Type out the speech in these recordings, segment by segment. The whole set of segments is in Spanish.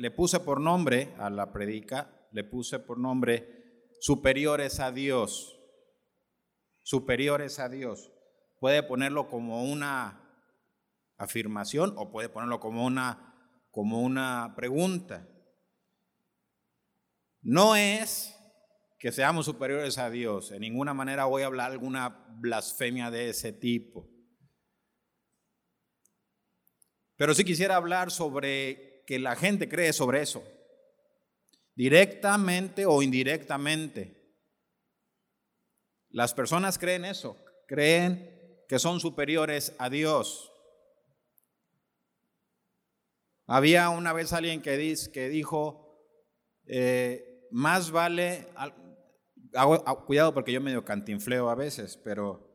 le puse por nombre a la predica, le puse por nombre superiores a Dios. Superiores a Dios. Puede ponerlo como una afirmación o puede ponerlo como una, como una pregunta. No es que seamos superiores a Dios. En ninguna manera voy a hablar alguna blasfemia de ese tipo. Pero sí quisiera hablar sobre que la gente cree sobre eso, directamente o indirectamente. Las personas creen eso, creen que son superiores a Dios. Había una vez alguien que, que dijo, eh, más vale, cuidado porque yo medio cantinfleo a veces, pero,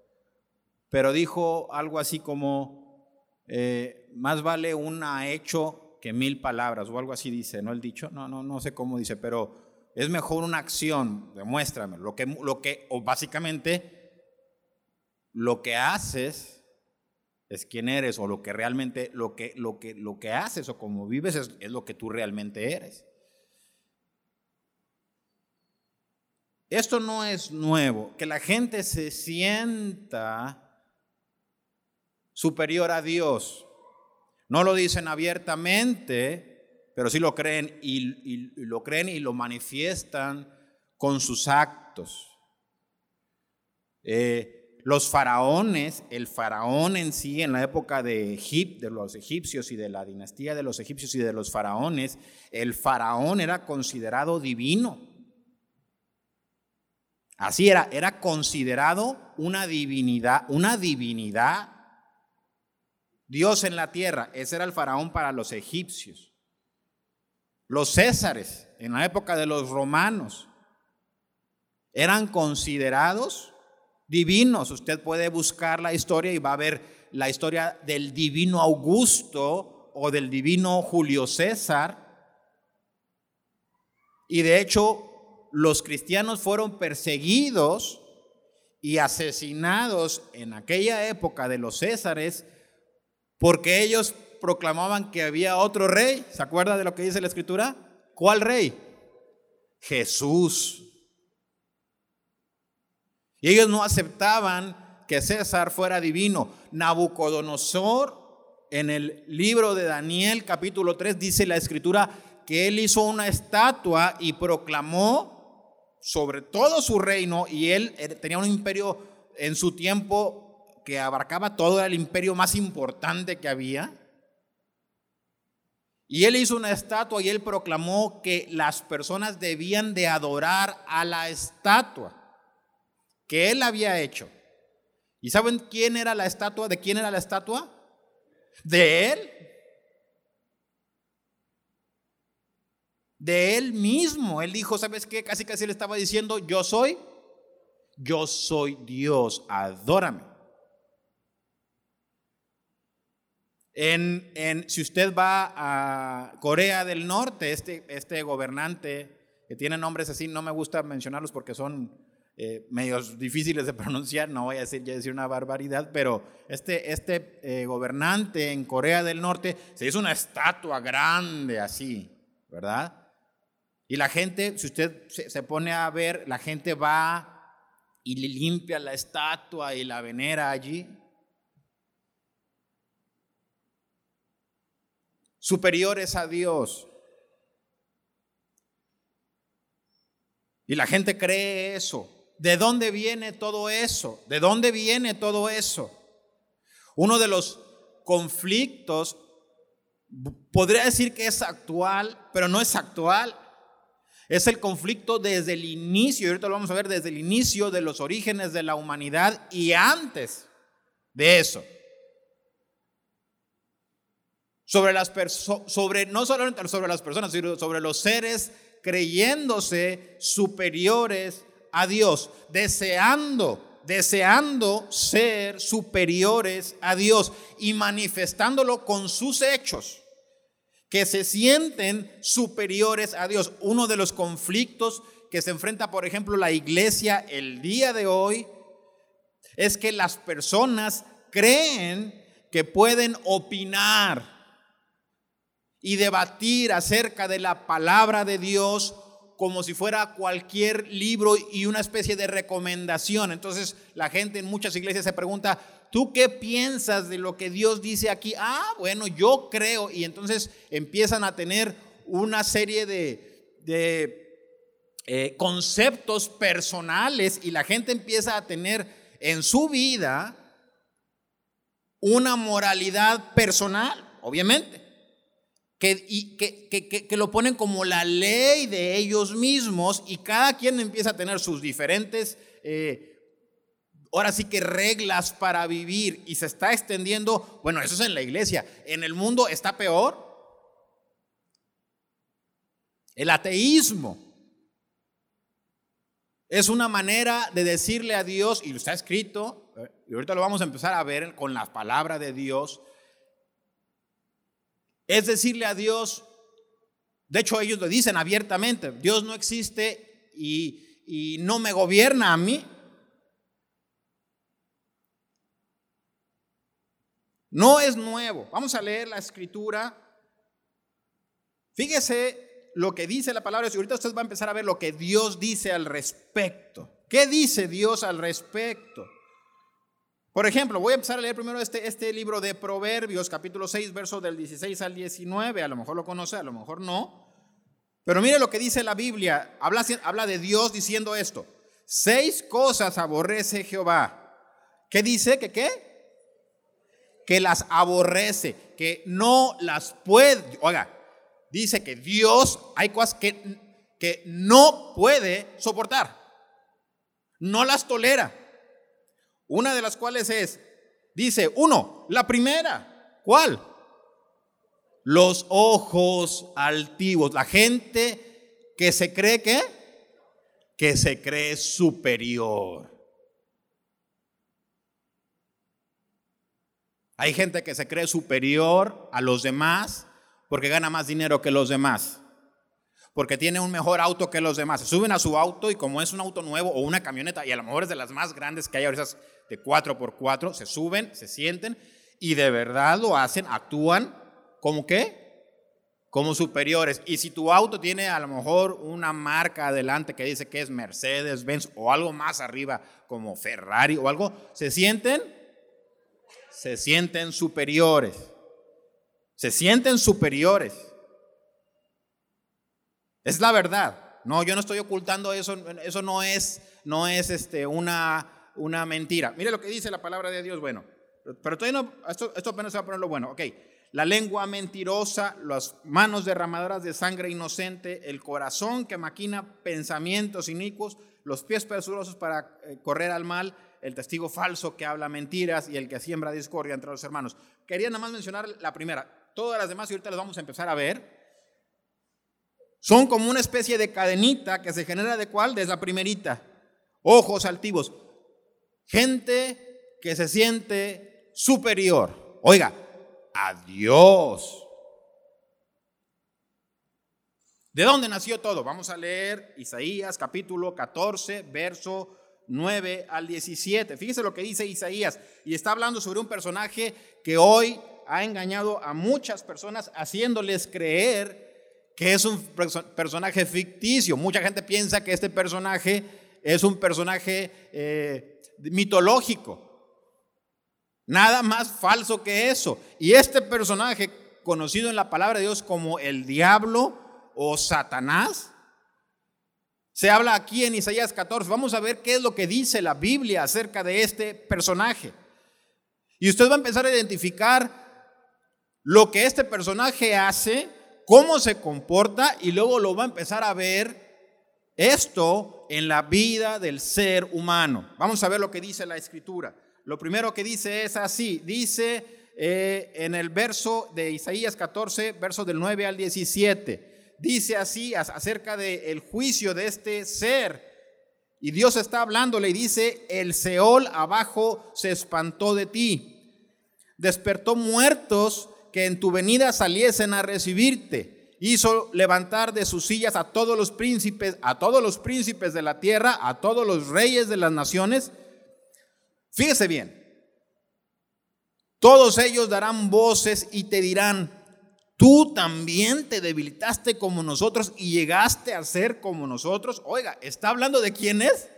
pero dijo algo así como, eh, más vale una hecho que mil palabras, o algo así dice, ¿no? El dicho, no, no, no sé cómo dice, pero es mejor una acción, demuéstrame, lo que, lo que, o básicamente, lo que haces es quién eres, o lo que realmente, lo que, lo que, lo que haces o como vives es, es lo que tú realmente eres. Esto no es nuevo, que la gente se sienta superior a Dios. No lo dicen abiertamente, pero sí lo creen y, lo creen y lo manifiestan con sus actos. Eh, los faraones, el faraón en sí, en la época de, de los egipcios y de la dinastía de los egipcios y de los faraones, el faraón era considerado divino. Así era, era considerado una divinidad, una divinidad Dios en la tierra, ese era el faraón para los egipcios. Los césares, en la época de los romanos, eran considerados divinos. Usted puede buscar la historia y va a ver la historia del divino Augusto o del divino Julio César. Y de hecho, los cristianos fueron perseguidos y asesinados en aquella época de los Césares porque ellos proclamaban que había otro rey. ¿Se acuerda de lo que dice la escritura? ¿Cuál rey? Jesús. Y ellos no aceptaban que César fuera divino. Nabucodonosor, en el libro de Daniel capítulo 3, dice la escritura que él hizo una estatua y proclamó sobre todo su reino, y él tenía un imperio en su tiempo que abarcaba todo el imperio más importante que había. Y él hizo una estatua y él proclamó que las personas debían de adorar a la estatua que él había hecho. ¿Y saben quién era la estatua? ¿De quién era la estatua? De él. De él mismo. Él dijo, ¿sabes qué? Casi casi le estaba diciendo, yo soy, yo soy Dios, adórame. En, si usted va a Corea del Norte, este, este gobernante que tiene nombres así, no me gusta mencionarlos porque son eh, medios difíciles de pronunciar, no voy a decir, ya decir una barbaridad, pero este, este eh, gobernante en Corea del Norte se hizo una estatua grande así, ¿verdad? Y la gente, si usted se, pone a ver, la gente va y limpia la estatua y la venera allí. Superiores a Dios. Y la gente cree eso. ¿De dónde viene todo eso? ¿De dónde viene todo eso? Uno de los conflictos, podría decir que es actual, pero no es actual. Es el conflicto desde el inicio, y ahorita lo vamos a ver desde el inicio de los orígenes de la humanidad y antes de eso sobre las sobre no solamente sobre las personas, sino sobre los seres creyéndose superiores a Dios, deseando, deseando ser superiores a Dios y manifestándolo con sus hechos, que se sienten superiores a Dios. Uno de los conflictos que se enfrenta, por ejemplo, la iglesia el día de hoy es que las personas creen que pueden opinar y debatir acerca de la palabra de Dios como si fuera cualquier libro y una especie de recomendación. Entonces la gente en muchas iglesias se pregunta, ¿tú qué piensas de lo que Dios dice aquí? Ah, bueno, yo creo. Y entonces empiezan a tener una serie de, eh, conceptos personales y la gente empieza a tener en su vida una moralidad personal, obviamente que, y, que, lo ponen como la ley de ellos mismos y cada quien empieza a tener sus diferentes, eh, ahora sí que reglas para vivir y se está extendiendo, bueno, eso es en la iglesia, en el mundo está peor. El ateísmo es una manera de decirle a Dios, y lo está escrito, eh, y ahorita lo vamos a empezar a ver con la palabra de Dios, es decirle a Dios, de hecho ellos lo dicen abiertamente, Dios no existe y, no me gobierna a mí. No es nuevo. Vamos a leer la escritura. Fíjese lo que dice la palabra y ahorita usted va a empezar a ver lo que Dios dice al respecto. ¿Qué dice Dios al respecto? Por ejemplo, voy a empezar a leer primero este, este libro de Proverbios, capítulo 6, versos del 16 al 19. A lo mejor lo conoce, a lo mejor no. Pero mire lo que dice la Biblia. Habla, habla de Dios diciendo esto. Seis cosas aborrece Jehová. ¿Qué dice? ¿Que qué? Que las aborrece, que no las puede. Oiga, dice que Dios hay cosas que, que no puede soportar. No las tolera. Una de las cuales es, dice, uno, la primera, ¿cuál? Los ojos altivos, la gente que se cree que, que se cree superior. Hay gente que se cree superior a los demás porque gana más dinero que los demás porque tiene un mejor auto que los demás. Se suben a su auto y como es un auto nuevo o una camioneta, y a lo mejor es de las más grandes que hay ahora, esas de 4x4, se suben, se sienten y de verdad lo hacen, actúan como qué? Como superiores. Y si tu auto tiene a lo mejor una marca adelante que dice que es Mercedes, Benz o algo más arriba como Ferrari o algo, se sienten, se sienten superiores. Se sienten superiores. Es la verdad. No, yo no estoy ocultando eso. Eso no es, no es este, una, una mentira. Mire lo que dice la palabra de Dios. Bueno, pero todavía no, esto, apenas se va a poner lo bueno. Ok. La lengua mentirosa, las manos derramadoras de sangre inocente, el corazón que maquina pensamientos inicuos, los pies presurosos para eh, correr al mal, el testigo falso que habla mentiras y el que siembra discordia entre los hermanos. Quería nada más mencionar la primera. Todas las demás y ahorita las vamos a empezar a ver. Son como una especie de cadenita que se genera de cuál? Desde la primerita. Ojos altivos. Gente que se siente superior. Oiga, a Dios. ¿De dónde nació todo? Vamos a leer Isaías capítulo 14, verso 9 al 17. Fíjese lo que dice Isaías. Y está hablando sobre un personaje que hoy ha engañado a muchas personas haciéndoles creer que es un personaje ficticio. Mucha gente piensa que este personaje es un personaje eh, mitológico. Nada más falso que eso. Y este personaje, conocido en la palabra de Dios como el diablo o Satanás, se habla aquí en Isaías 14. Vamos a ver qué es lo que dice la Biblia acerca de este personaje. Y usted va a empezar a identificar lo que este personaje hace cómo se comporta y luego lo va a empezar a ver esto en la vida del ser humano. Vamos a ver lo que dice la escritura. Lo primero que dice es así, dice eh, en el verso de Isaías 14, verso del 9 al 17, dice así acerca del juicio de este ser. Y Dios está hablándole y dice, el Seol abajo se espantó de ti, despertó muertos que en tu venida saliesen a recibirte. Hizo levantar de sus sillas a todos los príncipes, a todos los príncipes de la tierra, a todos los reyes de las naciones. Fíjese bien, todos ellos darán voces y te dirán, Tú también te debilitaste como nosotros y llegaste a ser como nosotros. Oiga, ¿está hablando de quiénes?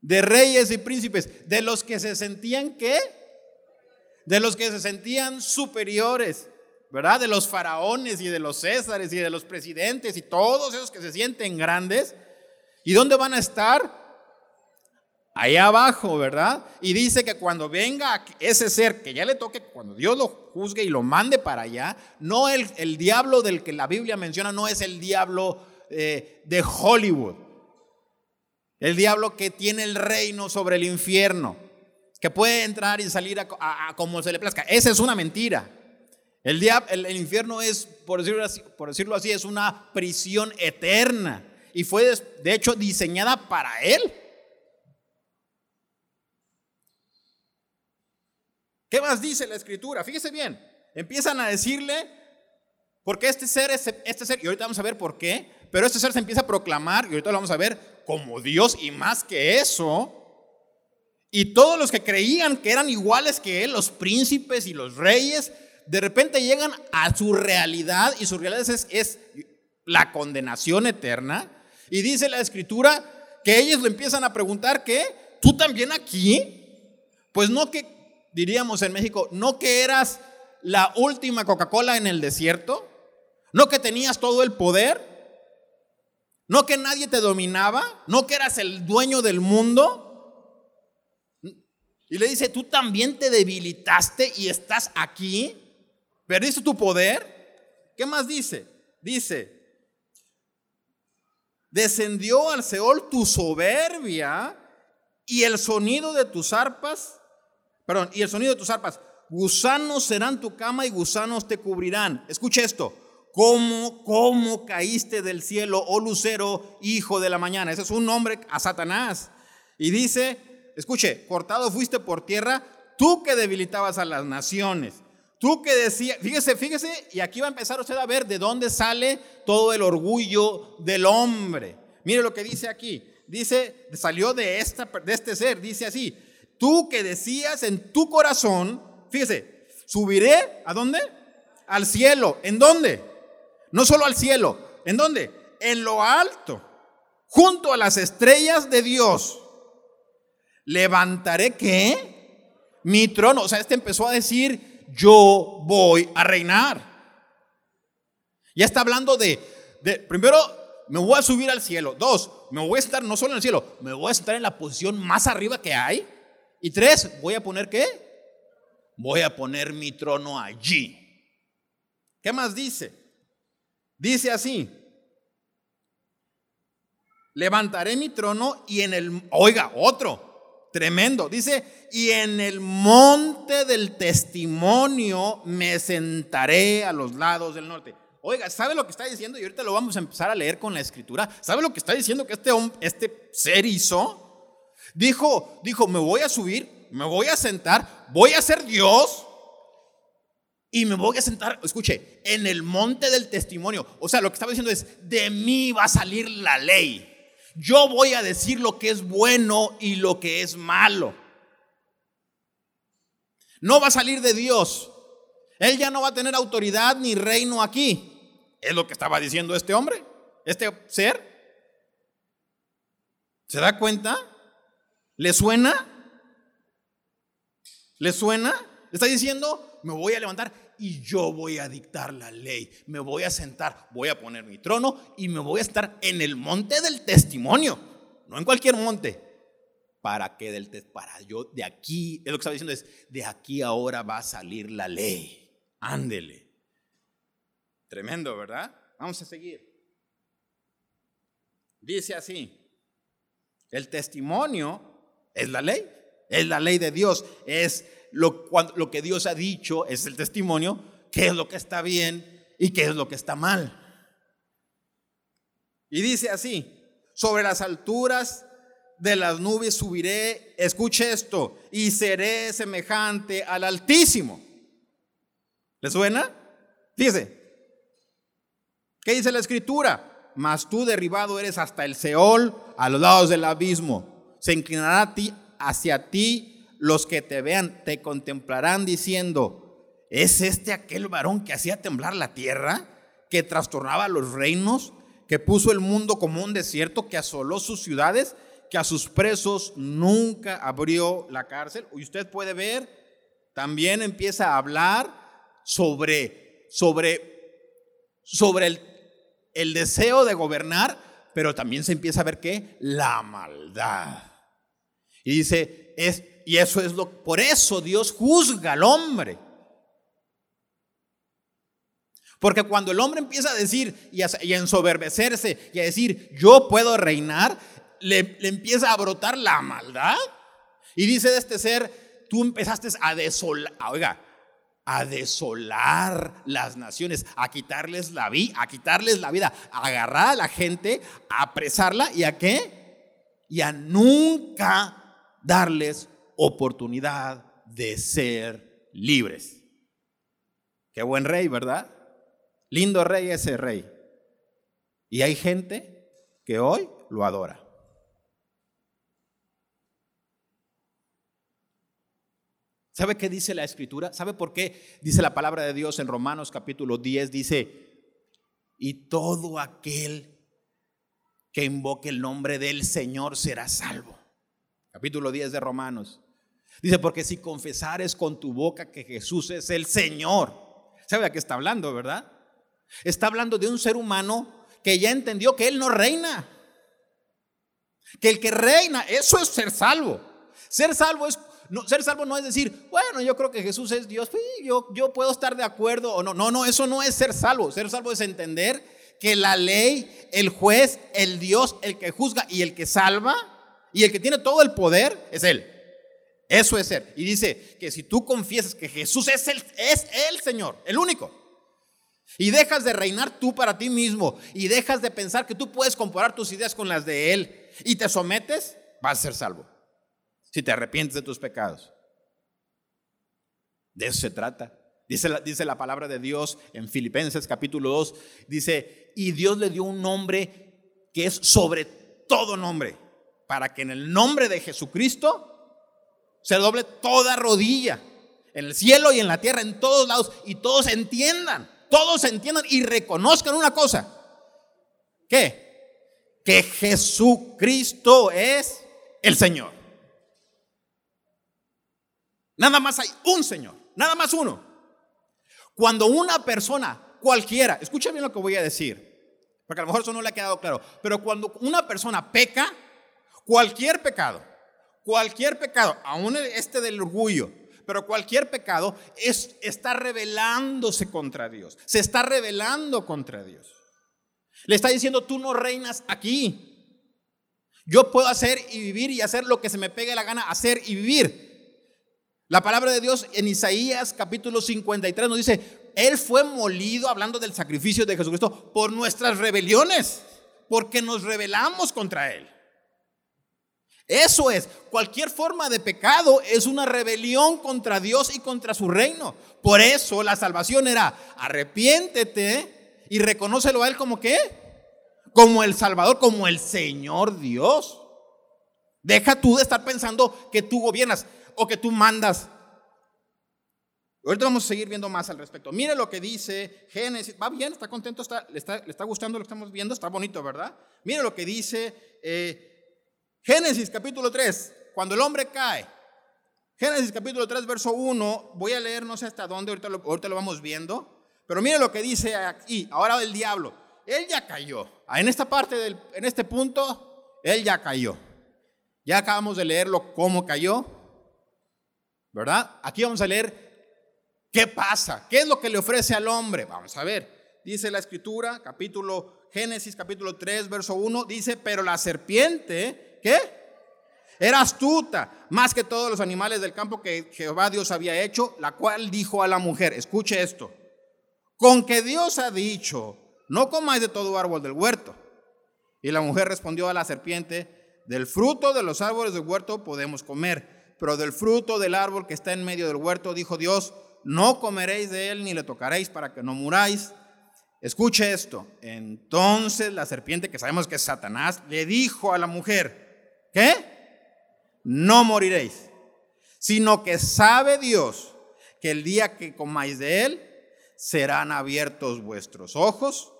De reyes y príncipes, de los que se sentían qué? De los que se sentían superiores, ¿verdad? De los faraones y de los césares y de los presidentes y todos esos que se sienten grandes. ¿Y dónde van a estar? ahí abajo, ¿verdad? Y dice que cuando venga ese ser, que ya le toque, cuando Dios lo juzgue y lo mande para allá, no el, el diablo del que la Biblia menciona, no es el diablo eh, de Hollywood, el diablo que tiene el reino sobre el infierno, que puede entrar y salir a, como se le plazca. Esa es una mentira. El, el, el infierno es, por decirlo, así, por decirlo así, es una prisión eterna y fue de hecho diseñada para él. ¿Qué más dice la escritura? Fíjese bien, empiezan a decirle, porque este ser, este ser, y ahorita vamos a ver por qué, pero este ser se empieza a proclamar, y ahorita lo vamos a ver, como Dios y más que eso. Y todos los que creían que eran iguales que él, los príncipes y los reyes, de repente llegan a su realidad y su realidad es, la condenación eterna. Y dice la escritura que ellos le empiezan a preguntar que, ¿tú también aquí? Pues no que diríamos en México, no que eras la última Coca-Cola en el desierto, no que tenías todo el poder, no que nadie te dominaba, no que eras el dueño del mundo. Y le dice, tú también te debilitaste y estás aquí, perdiste tu poder. ¿Qué más dice? Dice, descendió al Seol tu soberbia y el sonido de tus arpas Perdón, y el sonido de tus arpas. Gusanos serán tu cama y gusanos te cubrirán. Escucha esto. ¿Cómo, ¿Cómo caíste del cielo, oh lucero, hijo de la mañana? Ese es un nombre a Satanás. Y dice, escuche, cortado fuiste por tierra, tú que debilitabas a las naciones. Tú que decías, fíjese, fíjese, y aquí va a empezar usted a ver de dónde sale todo el orgullo del hombre. Mire lo que dice aquí. Dice, salió de, esta, de este ser, dice así, Tú que decías en tu corazón, fíjese, subiré a dónde? Al cielo. ¿En dónde? No solo al cielo. ¿En dónde? En lo alto, junto a las estrellas de Dios. Levantaré qué? Mi trono. O sea, este empezó a decir, yo voy a reinar. Ya está hablando de, de, primero, me voy a subir al cielo. Dos, me voy a estar no solo en el cielo, me voy a estar en la posición más arriba que hay. Y tres, voy a poner qué? Voy a poner mi trono allí. ¿Qué más dice? Dice así, levantaré mi trono y en el, oiga, otro, tremendo, dice, y en el monte del testimonio me sentaré a los lados del norte. Oiga, ¿sabe lo que está diciendo? Y ahorita lo vamos a empezar a leer con la escritura. ¿Sabe lo que está diciendo que este, este ser hizo? Dijo, dijo, me voy a subir, me voy a sentar, voy a ser Dios y me voy a sentar, escuche, en el monte del testimonio. O sea, lo que estaba diciendo es, de mí va a salir la ley. Yo voy a decir lo que es bueno y lo que es malo. No va a salir de Dios. Él ya no va a tener autoridad ni reino aquí. Es lo que estaba diciendo este hombre, este ser. ¿Se da cuenta? ¿Le suena? ¿Le suena? Está diciendo, me voy a levantar y yo voy a dictar la ley. Me voy a sentar, voy a poner mi trono y me voy a estar en el monte del testimonio, no en cualquier monte. Para que del para yo de aquí, es lo que está diciendo es, de aquí ahora va a salir la ley. Ándele. Tremendo, ¿verdad? Vamos a seguir. Dice así, el testimonio es la ley, es la ley de Dios, es lo, que Dios ha dicho, es el testimonio, qué es lo que está bien y qué es lo que está mal. Y dice así, sobre las alturas de las nubes subiré, escuche esto, y seré semejante al Altísimo. ¿Le suena? Dice, ¿qué dice la escritura? Mas tú derribado eres hasta el Seol, a los lados del abismo se inclinará ti, hacia ti los que te vean, te contemplarán diciendo, ¿es este aquel varón que hacía temblar la tierra, que trastornaba los reinos, que puso el mundo como un desierto, que asoló sus ciudades, que a sus presos nunca abrió la cárcel? Y usted puede ver, también empieza a hablar sobre, sobre, sobre el, el deseo de gobernar, pero también se empieza a ver que la maldad. Y dice, es, y eso es lo, por eso Dios juzga al hombre. Porque cuando el hombre empieza a decir y a, ensoberbecerse y a decir, yo puedo reinar, le, le, empieza a brotar la maldad. Y dice de este ser, tú empezaste a desolar, oiga, a desolar las naciones, a quitarles la vida, a quitarles la vida, a agarrar a la gente, a apresarla y a qué? Y a nunca darles oportunidad de ser libres. Qué buen rey, ¿verdad? Lindo rey ese rey. Y hay gente que hoy lo adora. ¿Sabe qué dice la escritura? ¿Sabe por qué dice la palabra de Dios en Romanos capítulo 10? Dice, y todo aquel que invoque el nombre del Señor será salvo. Capítulo 10 de Romanos. Dice, porque si confesares con tu boca que Jesús es el Señor, ¿sabe a qué está hablando, verdad? Está hablando de un ser humano que ya entendió que Él no reina. Que el que reina, eso es ser salvo. Ser salvo es no, ser salvo no es decir, bueno, yo creo que Jesús es Dios, yo, yo puedo estar de acuerdo o no. No, no, eso no es ser salvo. Ser salvo es entender que la ley, el juez, el Dios, el que juzga y el que salva y el que tiene todo el poder es Él. Eso es ser. Y dice que si tú confiesas que Jesús es el, es el Señor, el único, y dejas de reinar tú para ti mismo y dejas de pensar que tú puedes comparar tus ideas con las de Él y te sometes, vas a ser salvo si te arrepientes de tus pecados. De eso se trata. Dice la, dice la palabra de Dios en Filipenses capítulo 2, dice, y Dios le dio un nombre que es sobre todo nombre, para que en el nombre de Jesucristo se doble toda rodilla, en el cielo y en la tierra, en todos lados, y todos entiendan, todos entiendan y reconozcan una cosa. ¿Qué? Que Jesucristo es el Señor. Nada más hay un Señor, nada más uno. Cuando una persona cualquiera, escucha bien lo que voy a decir, porque a lo mejor eso no le ha quedado claro, pero cuando una persona peca, cualquier pecado, cualquier pecado, aún este del orgullo, pero cualquier pecado es, está rebelándose contra Dios, se está rebelando contra Dios. Le está diciendo, tú no reinas aquí. Yo puedo hacer y vivir y hacer lo que se me pegue la gana hacer y vivir. La palabra de Dios en Isaías capítulo 53 nos dice, Él fue molido, hablando del sacrificio de Jesucristo, por nuestras rebeliones, porque nos rebelamos contra Él. Eso es, cualquier forma de pecado es una rebelión contra Dios y contra su reino. Por eso la salvación era, arrepiéntete y reconócelo a Él como qué? Como el Salvador, como el Señor Dios. Deja tú de estar pensando que tú gobiernas o que tú mandas. Ahorita vamos a seguir viendo más al respecto. Mire lo que dice Génesis. ¿Va bien? ¿Está contento? ¿Está, le, está, gustando lo que estamos viendo? Está bonito, ¿verdad? Mire lo que dice eh, Génesis capítulo 3. Cuando el hombre cae. Génesis capítulo 3, verso 1. Voy a leer no sé hasta dónde, ahorita lo, ahorita lo vamos viendo. Pero mire lo que dice aquí. Ahora el diablo. Él ya cayó. Ah, en esta parte, del, en este punto, él ya cayó. Ya acabamos de leerlo cómo cayó. ¿verdad? Aquí vamos a leer qué pasa, qué es lo que le ofrece al hombre. Vamos a ver, dice la escritura, capítulo Génesis, capítulo 3, verso 1, dice, pero la serpiente, ¿qué? Era astuta, más que todos los animales del campo que Jehová Dios había hecho, la cual dijo a la mujer, escuche esto, con que Dios ha dicho, no comáis de todo árbol del huerto. Y la mujer respondió a la serpiente, del fruto de los árboles del huerto podemos comer pero del fruto del árbol que está en medio del huerto, dijo Dios, no comeréis de él ni le tocaréis para que no muráis. Escuche esto. Entonces la serpiente, que sabemos que es Satanás, le dijo a la mujer, ¿qué? No moriréis, sino que sabe Dios que el día que comáis de él, serán abiertos vuestros ojos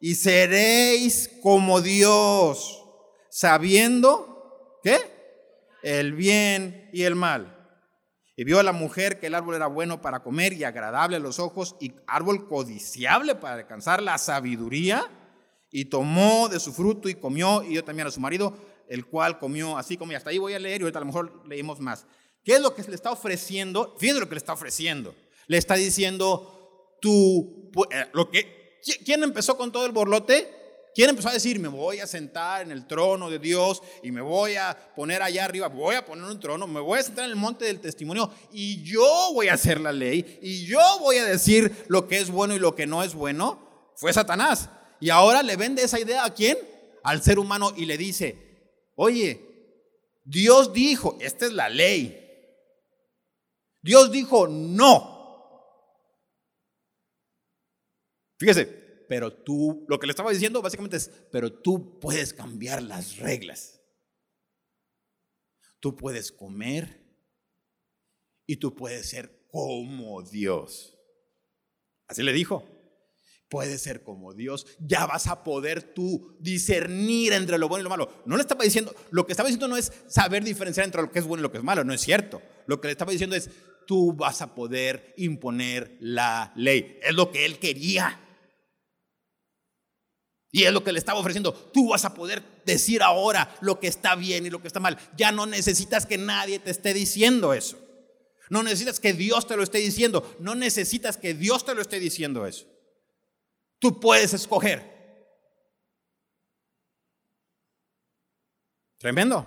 y seréis como Dios, sabiendo, ¿qué? El bien y el mal. Y vio a la mujer que el árbol era bueno para comer y agradable a los ojos y árbol codiciable para alcanzar la sabiduría. Y tomó de su fruto y comió y dio también a su marido, el cual comió así como y hasta ahí voy a leer y ahorita a lo mejor leímos más. ¿Qué es lo que le está ofreciendo? Fíjense lo que le está ofreciendo. Le está diciendo, tú, eh, lo que, ¿quién empezó con todo el borlote? ¿Quién empezó a decir, me voy a sentar en el trono de Dios y me voy a poner allá arriba, voy a poner un trono, me voy a sentar en el monte del testimonio y yo voy a hacer la ley y yo voy a decir lo que es bueno y lo que no es bueno? Fue Satanás. Y ahora le vende esa idea a quién? Al ser humano y le dice, oye, Dios dijo, esta es la ley, Dios dijo no. Fíjese, pero tú, lo que le estaba diciendo básicamente es, pero tú puedes cambiar las reglas. Tú puedes comer y tú puedes ser como Dios. Así le dijo. Puedes ser como Dios, ya vas a poder tú discernir entre lo bueno y lo malo. No le estaba diciendo, lo que estaba diciendo no es saber diferenciar entre lo que es bueno y lo que es malo, no es cierto. Lo que le estaba diciendo es, tú vas a poder imponer la ley. Es lo que él quería. Y es lo que le estaba ofreciendo. Tú vas a poder decir ahora lo que está bien y lo que está mal. Ya no necesitas que nadie te esté diciendo eso. No necesitas que Dios te lo esté diciendo. No necesitas que Dios te lo esté diciendo eso. Tú puedes escoger. Tremendo.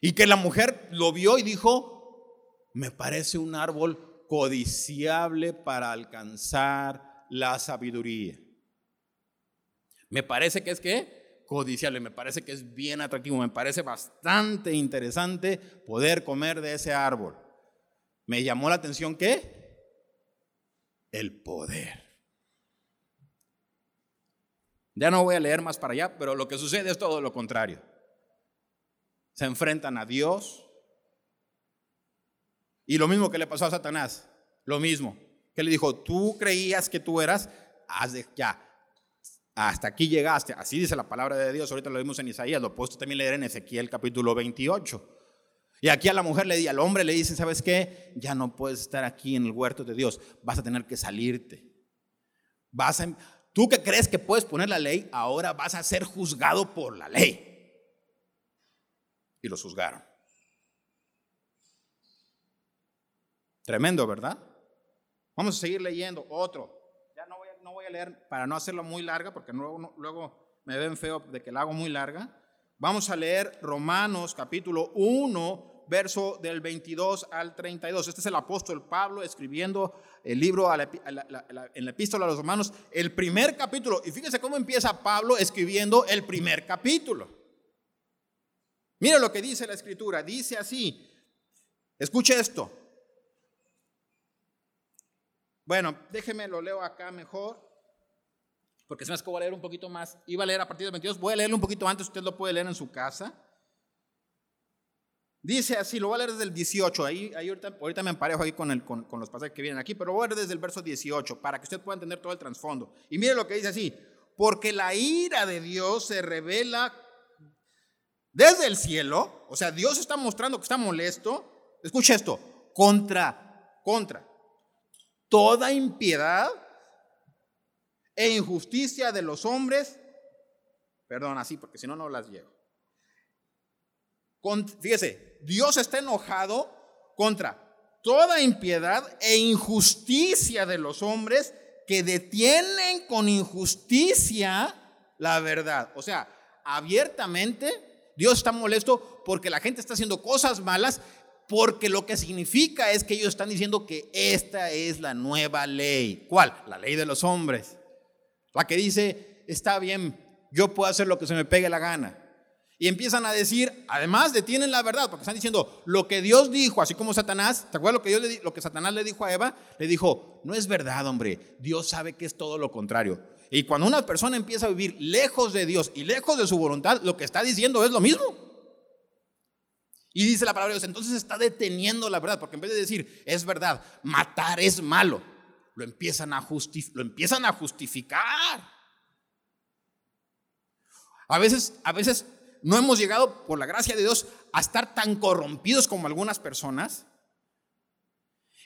Y que la mujer lo vio y dijo, me parece un árbol codiciable para alcanzar la sabiduría. Me parece que es que codiciable, me parece que es bien atractivo, me parece bastante interesante poder comer de ese árbol. Me llamó la atención que el poder. Ya no voy a leer más para allá, pero lo que sucede es todo lo contrario. Se enfrentan a Dios, y lo mismo que le pasó a Satanás, lo mismo, que le dijo, tú creías que tú eras, ya, hasta aquí llegaste, así dice la palabra de Dios, ahorita lo vimos en Isaías, lo puesto también leer en Ezequiel capítulo 28. Y aquí a la mujer le al hombre le dicen, ¿sabes qué? Ya no puedes estar aquí en el huerto de Dios, vas a tener que salirte. Vas a, tú que crees que puedes poner la ley, ahora vas a ser juzgado por la ley. Y los juzgaron. Tremendo, ¿verdad? Vamos a seguir leyendo otro. Ya no voy, a, leer para no hacerlo muy larga, porque luego, luego me ven feo de que la hago muy larga. Vamos a leer Romanos capítulo 1, verso del 22 al 32. Este es el apóstol Pablo escribiendo el libro en la epístola a los romanos, el primer capítulo. Y fíjense cómo empieza Pablo escribiendo el primer capítulo. Mira lo que dice la escritura. Dice así, escuche esto. Bueno, déjeme lo leo acá mejor, porque se me hace que voy a leer un poquito más. Iba a leer a partir del 22, voy a leerlo un poquito antes, usted lo puede leer en su casa. Dice así, lo voy a leer desde el 18, ahí, ahorita, me emparejo ahí con, con, con, los pasajes que vienen aquí, pero voy a leer desde el verso 18 para que usted pueda entender todo el trasfondo. Y mire lo que dice así, porque la ira de Dios se revela desde el cielo, o sea, Dios está mostrando que está molesto, escucha esto, contra, contra toda impiedad e injusticia de los hombres, perdón, así, porque si no, no las llevo. Fíjese, Dios está enojado contra toda impiedad e injusticia de los hombres que detienen con injusticia la verdad. O sea, abiertamente Dios está molesto porque la gente está haciendo cosas malas porque lo que significa es que ellos están diciendo que esta es la nueva ley. ¿Cuál? La ley de los hombres. La que dice, está bien, yo puedo hacer lo que se me pegue la gana. Y empiezan a decir, además detienen la verdad, porque están diciendo lo que Dios dijo, así como Satanás, ¿te acuerdas lo que, Dios le, lo que Satanás le dijo a Eva? Le dijo, no es verdad, hombre, Dios sabe que es todo lo contrario. Y cuando una persona empieza a vivir lejos de Dios y lejos de su voluntad, lo que está diciendo es lo mismo. Y dice la palabra de Dios, entonces está deteniendo la verdad, porque en vez de decir, es verdad, matar es malo, lo empiezan a, lo empiezan a justificar. A veces, a veces no hemos llegado, por la gracia de Dios, a estar tan corrompidos como algunas personas.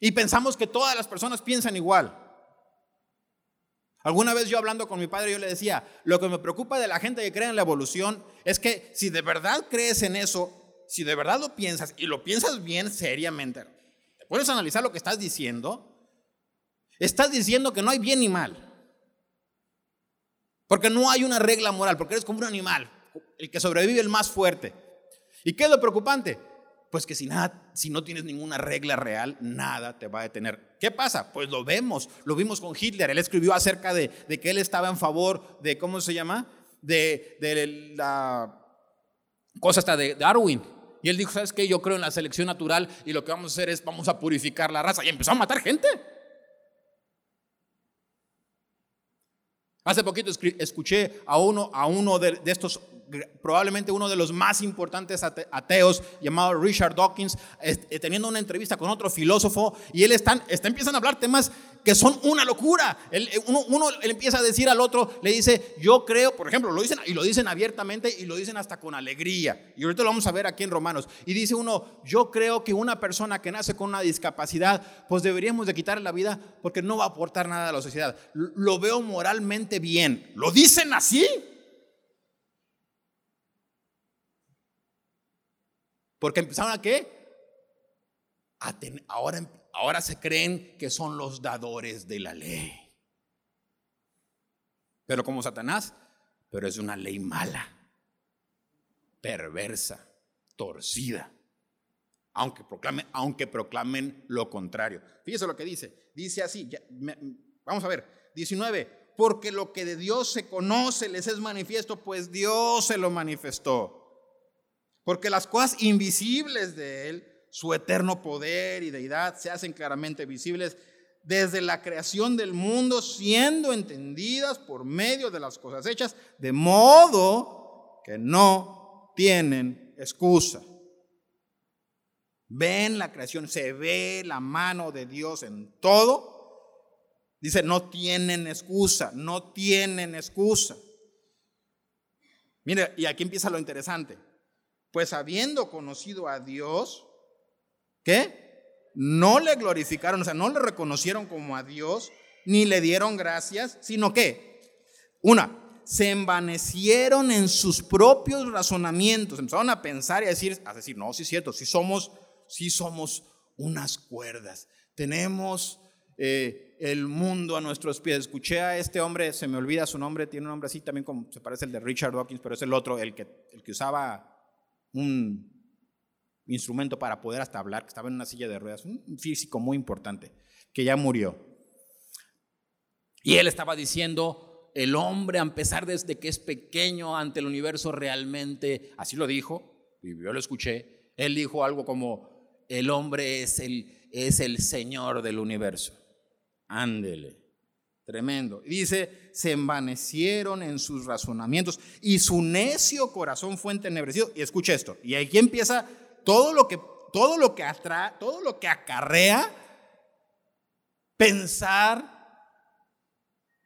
Y pensamos que todas las personas piensan igual. Alguna vez yo hablando con mi padre, yo le decía, lo que me preocupa de la gente que cree en la evolución es que si de verdad crees en eso, si de verdad lo piensas y lo piensas bien seriamente, te puedes analizar lo que estás diciendo, estás diciendo que no hay bien ni mal. Porque no hay una regla moral, porque eres como un animal, el que sobrevive el más fuerte. ¿Y qué es lo preocupante? pues que si nada, si no tienes ninguna regla real, nada te va a detener. ¿Qué pasa? Pues lo vemos, lo vimos con Hitler. Él escribió acerca de, que él estaba en favor de, ¿cómo se llama? De, de la cosa hasta de Darwin. Y él dijo, ¿sabes qué? Yo creo en la selección natural y lo que vamos a hacer es, vamos a purificar la raza. Y empezó a matar gente. Hace poquito escuché a uno, a uno de, estos, probablemente uno de los más importantes ateos, llamado Richard Dawkins, eh, teniendo una entrevista con otro filósofo, y él está, está, empiezan a hablar temas que son una locura. Él, eh, uno, uno le empieza a decir al otro, le dice, yo creo, por ejemplo, lo dicen, y lo dicen abiertamente y lo dicen hasta con alegría. Y ahorita lo vamos a ver aquí en Romanos. Y dice uno, yo creo que una persona que nace con una discapacidad, pues deberíamos de quitarle la vida porque no va a aportar nada a la sociedad. Lo veo moralmente bien. ¿Lo dicen así? Porque empezaron a qué? ahora se creen que son los dadores de la ley. Pero como Satanás, pero es una ley mala, perversa, torcida. Aunque proclamen, aunque proclamen lo contrario. Fíjese lo que dice. Dice así, vamos a ver, 19, porque lo que de Dios se conoce les es manifiesto, pues Dios se lo manifestó. Porque las cosas invisibles de Él, su eterno poder y deidad se hacen claramente visibles desde la creación del mundo, siendo entendidas por medio de las cosas hechas, de modo que no tienen excusa. Ven la creación, se ve la mano de Dios en todo. Dice, no tienen excusa, no tienen excusa. Mire, y aquí empieza lo interesante. Pues habiendo conocido a Dios, ¿Qué? No le glorificaron, o sea, no le reconocieron como a Dios, ni le dieron gracias, sino que, una, se envanecieron en sus propios razonamientos, empezaron a pensar y a decir, a decir, no, sí es cierto, sí somos, somos unas cuerdas, tenemos eh, el mundo a nuestros pies. Escuché a este hombre, se me olvida su nombre, tiene un nombre así también como se parece el de Richard Dawkins, pero es el otro, el que, el que usaba un instrumento para poder hasta hablar, que estaba en una silla de ruedas, un físico muy importante, que ya murió. Y él estaba diciendo, el hombre, a pesar desde que es pequeño ante el universo realmente, así lo dijo, y yo lo escuché, él dijo algo como, el hombre es el, es el Señor del universo. Ándele. Tremendo. Dice, se envanecieron en sus razonamientos y su necio corazón fue entenebrecido. Y escucha esto. Y aquí empieza todo lo que, todo lo que atrae, todo lo que acarrea pensar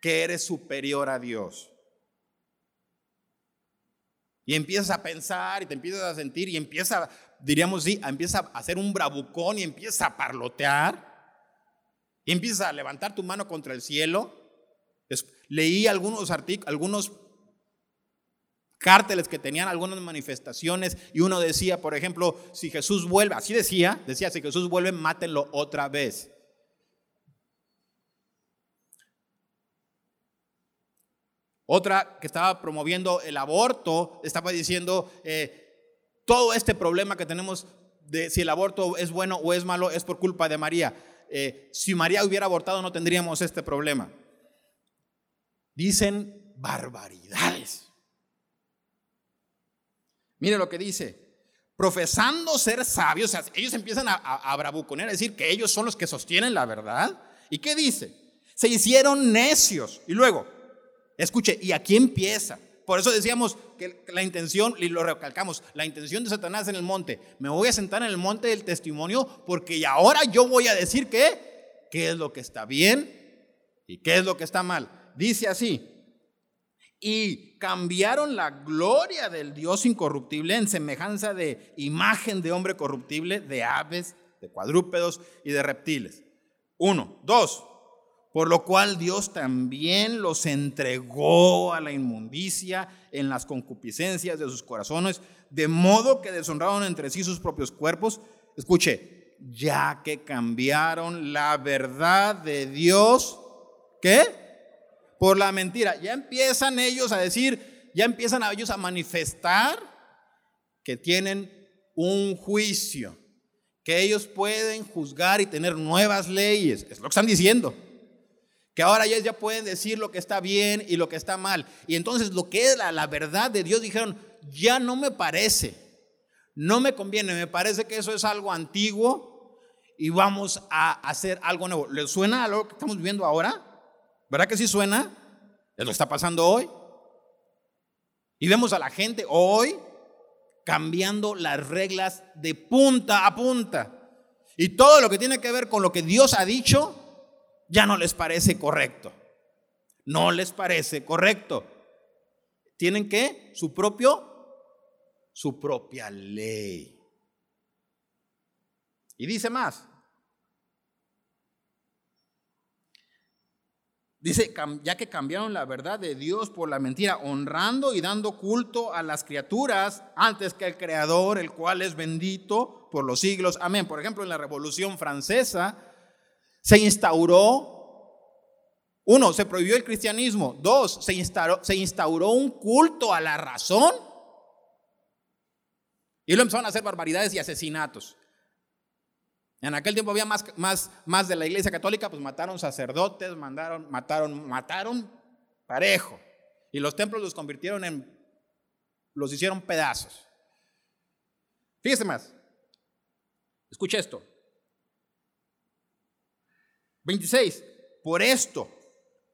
que eres superior a Dios. Y empiezas a pensar y te empiezas a sentir y empieza, diríamos sí, empieza a hacer un bravucón y empieza a parlotear. Y empiezas a levantar tu mano contra el cielo. leí algunos artículos, algunos cárteles que tenían algunas manifestaciones y uno decía, por ejemplo, si Jesús vuelve, así decía, decía, si Jesús vuelve, mátenlo otra vez. Otra que estaba promoviendo el aborto estaba diciendo, eh, todo este problema que tenemos de si el aborto es bueno o es malo es por culpa de María. Eh, si María hubiera abortado no tendríamos este problema. Dicen barbaridades. Mire lo que dice. Profesando ser sabios, ellos empiezan a, a, a decir que ellos son los que sostienen la verdad. ¿Y qué dice? Se hicieron necios. Y luego, escuche, ¿y aquí empieza? Por eso decíamos que la intención, y lo recalcamos, la intención de Satanás en el monte, me voy a sentar en el monte del testimonio porque ahora yo voy a decir que, qué es lo que está bien y qué es lo que está mal. Dice así, y cambiaron la gloria del Dios incorruptible en semejanza de imagen de hombre corruptible, de aves, de cuadrúpedos y de reptiles. Uno. Dos. Por lo cual Dios también los entregó a la inmundicia en las concupiscencias de sus corazones, de modo que deshonraron entre sí sus propios cuerpos. Escuche, ya que cambiaron la verdad de Dios, ¿qué? Por la mentira. Ya empiezan ellos a decir, ya empiezan a ellos a manifestar que tienen un juicio, que ellos pueden juzgar y tener nuevas leyes. Es lo que están diciendo que ahora ellos ya pueden decir lo que está bien y lo que está mal. Y entonces lo que es la, verdad de Dios dijeron, ya no me parece, no me conviene, me parece que eso es algo antiguo y vamos a hacer algo nuevo. ¿Les suena a lo que estamos viviendo ahora? ¿Verdad que sí suena? Es lo que está pasando hoy. Y vemos a la gente hoy cambiando las reglas de punta a punta. Y todo lo que tiene que ver con lo que Dios ha dicho, ya no les parece correcto. No les parece correcto. Tienen que su propio su propia ley. Y dice más. Dice, ya que cambiaron la verdad de Dios por la mentira, honrando y dando culto a las criaturas antes que al Creador, el cual es bendito por los siglos. Amén. Por ejemplo, en la Revolución Francesa, se instauró, uno, se prohibió el cristianismo. Dos, se instauró, se instauró un culto a la razón. Y lo empezaron a hacer barbaridades y asesinatos. En aquel tiempo había más, más, más de la iglesia católica, pues mataron sacerdotes, mandaron, mataron, mataron parejo. Y los templos los convirtieron en, los hicieron pedazos. Fíjese más. Escuche esto. 26. Por esto,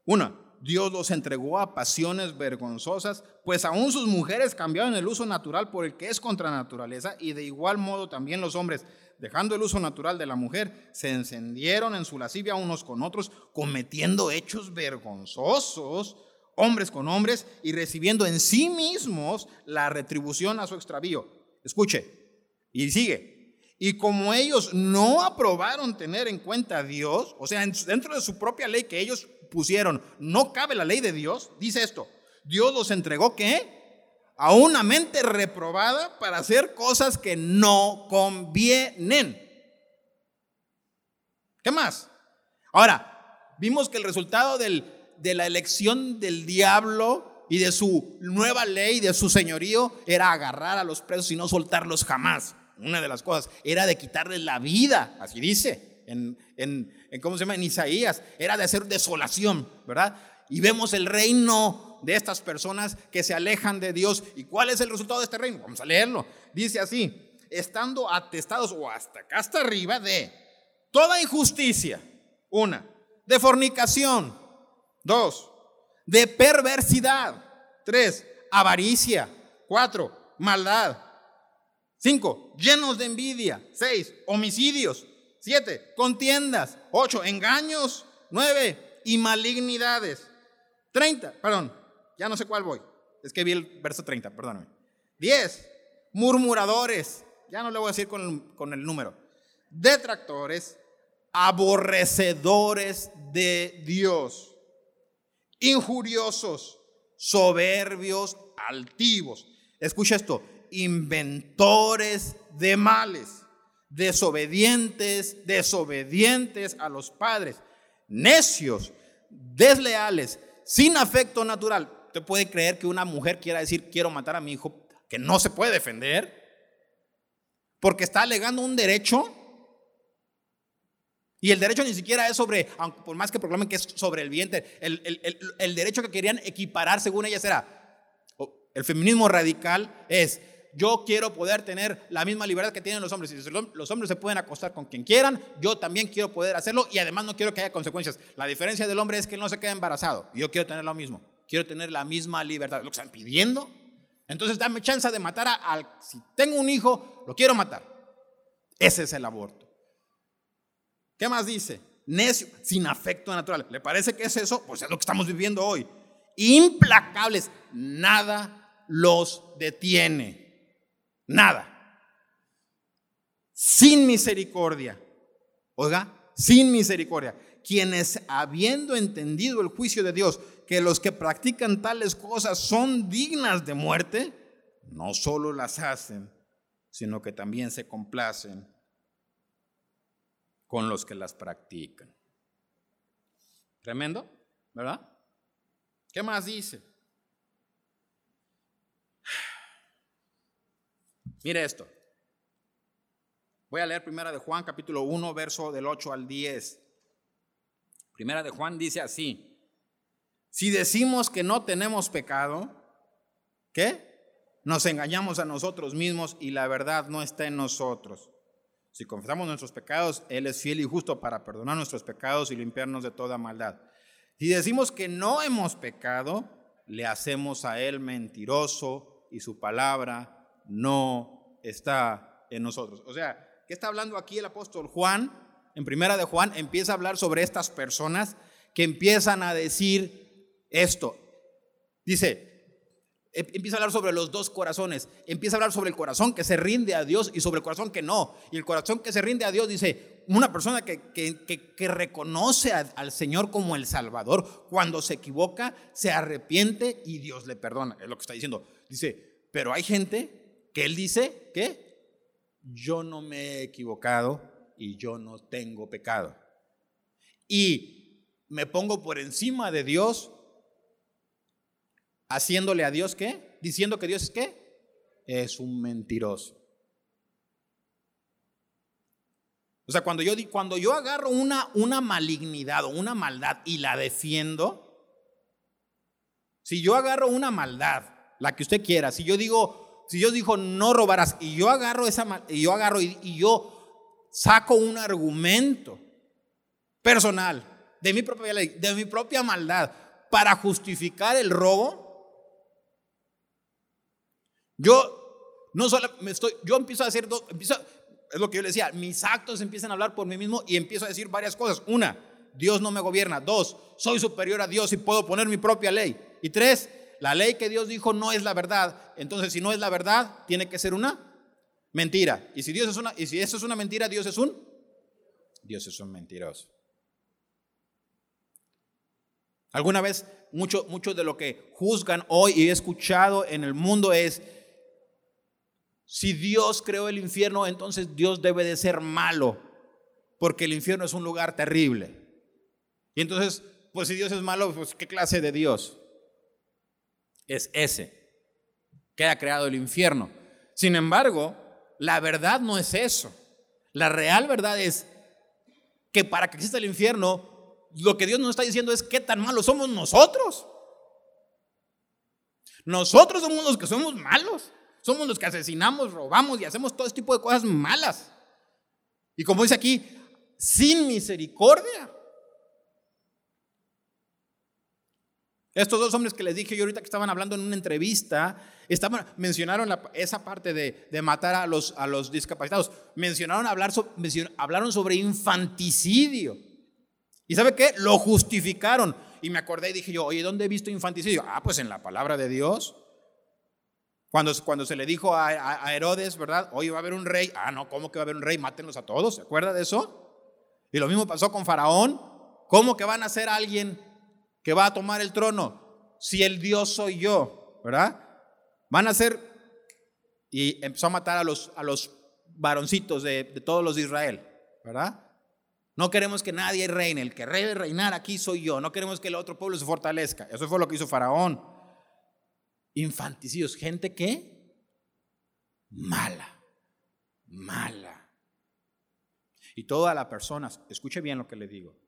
una, Dios los entregó a pasiones vergonzosas, pues aún sus mujeres cambiaron el uso natural por el que es contra naturaleza, y de igual modo también los hombres, dejando el uso natural de la mujer, se encendieron en su lascivia unos con otros, cometiendo hechos vergonzosos, hombres con hombres, y recibiendo en sí mismos la retribución a su extravío. Escuche, y sigue, y como ellos no aprobaron tener en cuenta a Dios, o sea, dentro de su propia ley que ellos pusieron, no cabe la ley de Dios, dice esto, Dios los entregó ¿qué? A una mente reprobada para hacer cosas que no convienen. ¿Qué más? Ahora, vimos que el resultado de la elección del diablo y de su nueva ley, de su señorío, era agarrar a los presos y no soltarlos jamás una de las cosas, era de quitarles la vida, así dice, en, en, ¿cómo se llama? En Isaías, era de hacer desolación, ¿verdad? Y vemos el reino de estas personas que se alejan de Dios. ¿Y cuál es el resultado de este reino? Vamos a leerlo. Dice así, estando atestados o hasta acá, hasta arriba de toda injusticia, una, de fornicación, dos, de perversidad, tres, avaricia, cuatro, maldad, Cinco, llenos de envidia. Seis, homicidios. Siete, contiendas. Ocho, engaños. Nueve, y malignidades. Treinta, perdón, ya no sé cuál voy. Es que vi el verso 30, perdóname. Diez, murmuradores. Ya no le voy a decir con con el número. Detractores, aborrecedores de Dios, injuriosos, soberbios, altivos. Escucha esto, inventores de males, desobedientes, desobedientes a los padres, necios, desleales, sin afecto natural. ¿Usted puede creer que una mujer quiera decir quiero matar a mi hijo que no se puede defender? Porque está alegando un derecho y el derecho ni siquiera es sobre, por más que proclamen que es sobre el vientre, el, el derecho que querían equiparar según ellas era, el feminismo radical es, yo quiero poder tener la misma libertad que tienen los hombres. Si los hombres se pueden acostar con quien quieran, yo también quiero poder hacerlo y además no quiero que haya consecuencias. La diferencia del hombre es que él no se queda embarazado yo quiero tener lo mismo. quiero tener la misma libertad. ¿Lo que están pidiendo? Entonces dame chance de matar al... Si tengo un hijo, lo quiero matar. Ese es el aborto. ¿Qué más dice? Necio, sin afecto natural. ¿Le parece que es eso? Pues es lo que estamos viviendo hoy. Implacables. Nada los detiene. Nada. Sin misericordia. Oiga, sin misericordia. Quienes habiendo entendido el juicio de Dios, que los que practican tales cosas son dignas de muerte, no solo las hacen, sino que también se complacen con los que las practican. Tremendo, ¿verdad? ¿Qué más dice? Mire esto. Voy a leer primera de Juan capítulo 1, verso del 8 al 10. Primera de Juan dice así: si decimos que no tenemos pecado, ¿qué? Nos engañamos a nosotros mismos y la verdad no está en nosotros. Si confesamos nuestros pecados, Él es fiel y justo para perdonar nuestros pecados y limpiarnos de toda maldad. Si decimos que no hemos pecado, le hacemos a Él mentiroso y su palabra no está en nosotros. O sea, ¿qué está hablando aquí el apóstol Juan? En primera de Juan empieza a hablar sobre estas personas que empiezan a decir esto. Dice, em, empieza a hablar sobre los dos corazones. Empieza a hablar sobre el corazón que se rinde a Dios y sobre el corazón que no. Y el corazón que se rinde a Dios dice, una persona que, que, reconoce al Señor como el Salvador, cuando se equivoca, se arrepiente y Dios le perdona. Es lo que está diciendo. Dice, pero hay gente que él dice que yo no me he equivocado y yo no tengo pecado. Y me pongo por encima de Dios haciéndole a Dios qué? Diciendo que Dios es qué? Es un mentiroso. O sea, cuando yo, cuando yo agarro una, una malignidad o una maldad y la defiendo, si yo agarro una maldad, la que usted quiera, si yo digo, si yo digo no robarás y yo agarro esa y yo agarro y, yo saco un argumento personal de mi propia ley, de mi propia maldad para justificar el robo, yo no solo me estoy, yo empiezo a hacer, empiezo, es lo que yo le decía, mis actos empiezan a hablar por mí mismo y empiezo a decir varias cosas. Una, Dios no me gobierna. Dos, soy superior a Dios y puedo poner mi propia ley. Y tres, la ley que Dios dijo no es la verdad. Entonces, si no es la verdad, tiene que ser una mentira. Y si Dios es una, y si eso es una mentira, Dios es un, Dios es un mentiroso. Alguna vez mucho, mucho de lo que juzgan hoy y he escuchado en el mundo es si Dios creó el infierno, entonces Dios debe de ser malo, porque el infierno es un lugar terrible. Y entonces, pues si Dios es malo, pues ¿qué clase de Dios? Es ese, que ha creado el infierno. Sin embargo, la verdad no es eso. La real verdad es que para que exista el infierno, lo que Dios nos está diciendo es qué tan malos somos nosotros. Nosotros somos los que somos malos. Somos los que asesinamos, robamos y hacemos todo este tipo de cosas malas. Y como dice aquí, sin misericordia. Estos dos hombres que les dije yo ahorita que estaban hablando en una entrevista, estaban, mencionaron esa parte de, matar a los, a los discapacitados. Mencionaron hablar hablaron sobre infanticidio. ¿Y sabe qué? Lo justificaron. Y me acordé y dije yo, oye, ¿dónde he visto infanticidio? Ah, pues en la palabra de Dios. Cuando, cuando se le dijo a, Herodes, ¿verdad? Hoy va a haber un rey. Ah, no, ¿cómo que va a haber un rey? Mátenlos a todos. ¿Se acuerda de eso? Y lo mismo pasó con Faraón. ¿Cómo que van a ser alguien que va a tomar el trono si el Dios soy yo? ¿Verdad? Van a ser. Y empezó a matar a los, a los varoncitos de, todos los de Israel. ¿Verdad? No queremos que nadie reine. El que debe reinar aquí soy yo. No queremos que el otro pueblo se fortalezca. Eso fue lo que hizo Faraón infanticidios, gente que mala, mala. Y toda la persona, escuche bien lo que le digo,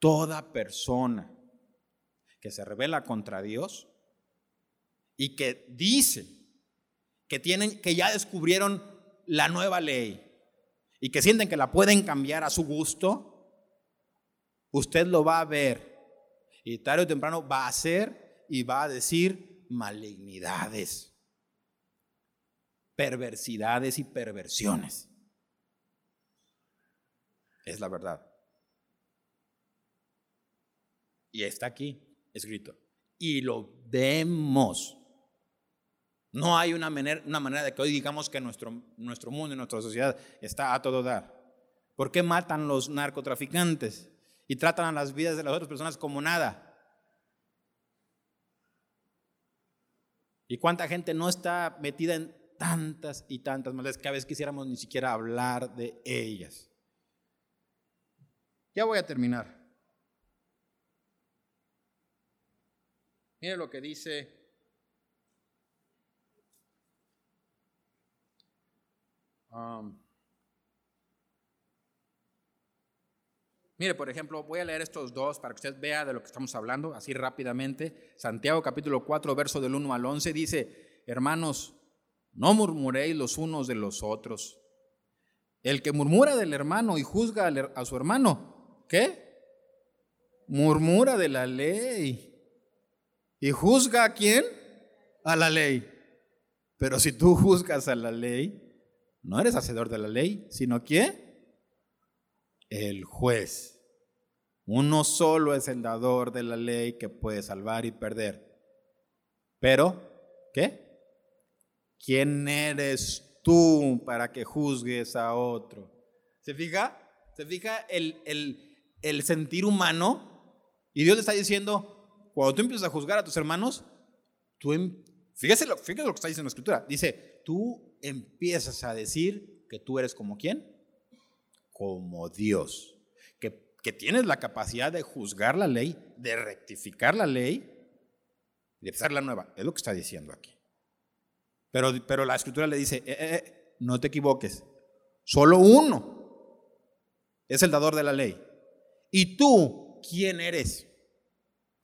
toda persona que se revela contra Dios y que dice que tienen que ya descubrieron la nueva ley y que sienten que la pueden cambiar a su gusto, usted lo va a ver y tarde o temprano va a hacer y va a decir malignidades, perversidades y perversiones. Es la verdad. Y está aquí escrito. Y lo vemos. No hay una manera, una manera de que hoy digamos que nuestro, nuestro mundo y nuestra sociedad está a todo dar. ¿Por qué matan los narcotraficantes y tratan a las vidas de las otras personas como nada? ¿Y cuánta gente no está metida en tantas y tantas maldades que a veces quisiéramos ni siquiera hablar de ellas? Ya voy a terminar. Mire lo que dice um, Mire, por ejemplo, voy a leer estos dos para que usted vea de lo que estamos hablando, así rápidamente. Santiago capítulo 4, verso del 1 al 11 dice, hermanos, no murmuréis los unos de los otros. El que murmura del hermano y juzga a su hermano, ¿qué? Murmura de la ley. ¿Y juzga a quién? A la ley. Pero si tú juzgas a la ley, no eres hacedor de la ley, sino que el juez. Uno solo es el dador de la ley que puede salvar y perder. Pero, ¿qué? ¿Quién eres tú para que juzgues a otro? ¿Se fija? ¿Se fija el, el sentir humano? Y Dios le está diciendo, cuando tú empiezas a juzgar a tus hermanos, tú, em, fíjese lo, que está diciendo la escritura. Dice, tú empiezas a decir que tú eres como quién? como Dios, que, que tienes la capacidad de juzgar la ley, de rectificar la ley y de empezar la nueva. Es lo que está diciendo aquí. Pero, pero la escritura le dice, eh, eh, eh, no te equivoques, solo uno es el dador de la ley. ¿Y tú quién eres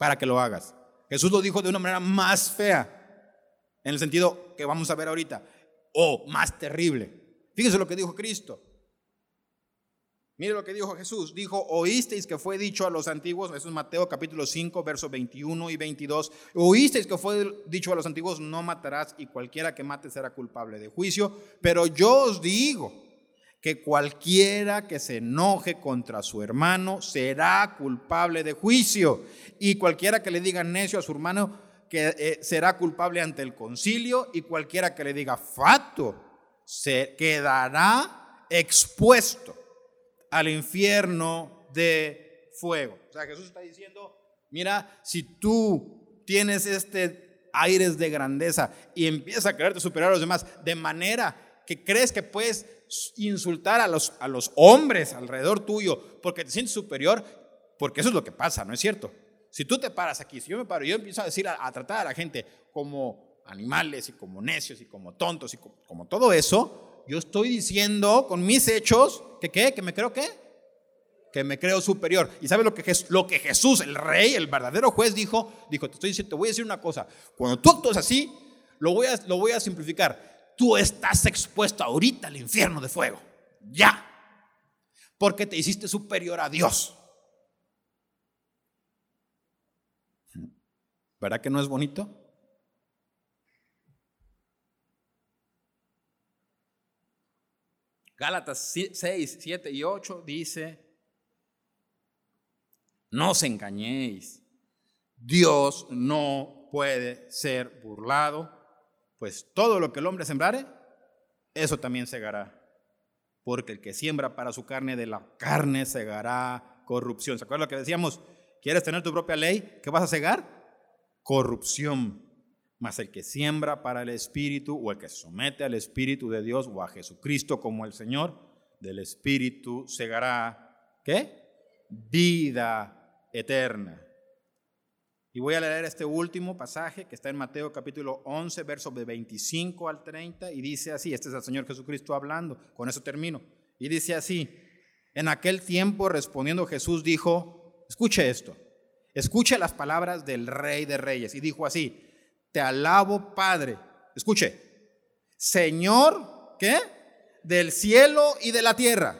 para que lo hagas? Jesús lo dijo de una manera más fea, en el sentido que vamos a ver ahorita, o más terrible. Fíjese lo que dijo Cristo. Mire lo que dijo Jesús. Dijo, oísteis que fue dicho a los antiguos, eso es Mateo capítulo 5, versos 21 y 22. Oísteis que fue dicho a los antiguos, no matarás y cualquiera que mate será culpable de juicio. Pero yo os digo que cualquiera que se enoje contra su hermano será culpable de juicio. Y cualquiera que le diga necio a su hermano eh, será culpable ante el concilio. Y cualquiera que le diga fato se quedará expuesto al infierno de fuego. O sea, Jesús está diciendo, mira, si tú tienes este aires de grandeza y empiezas a quererte superar a los demás de manera que crees que puedes insultar a los, a los hombres alrededor tuyo porque te sientes superior, porque eso es lo que pasa, ¿no es cierto? Si tú te paras aquí, si yo me paro yo empiezo a decir, a, tratar a la gente como animales y como necios y como tontos y como todo eso, yo estoy diciendo con mis hechos que qué, que me creo qué, que me creo superior. ¿Y sabes lo que, lo que Jesús, el rey, el verdadero juez dijo? Dijo, te estoy diciendo, te voy a decir una cosa. Cuando tú actúas así, lo voy a, lo voy a simplificar. Tú estás expuesto ahorita al infierno de fuego. Ya. Porque te hiciste superior a Dios. ¿Verdad que no es bonito? Gálatas 6, 7 y 8 dice, no os engañéis, Dios no puede ser burlado, pues todo lo que el hombre sembrare, eso también segará. Porque el que siembra para su carne, de la carne segará corrupción. ¿Se acuerdan lo que decíamos? ¿Quieres tener tu propia ley? ¿Qué vas a cegar? Corrupción. Mas el que siembra para el Espíritu o el que somete al Espíritu de Dios o a Jesucristo como el Señor, del Espíritu segará, ¿qué? Vida eterna. Y voy a leer este último pasaje que está en Mateo capítulo 11, versos de 25 al 30, y dice así, este es el Señor Jesucristo hablando, con eso termino, y dice así, en aquel tiempo respondiendo Jesús dijo, escuche esto, escuche las palabras del Rey de Reyes, y dijo así, te alabo, Padre. Escuche, Señor, ¿qué? Del cielo y de la tierra.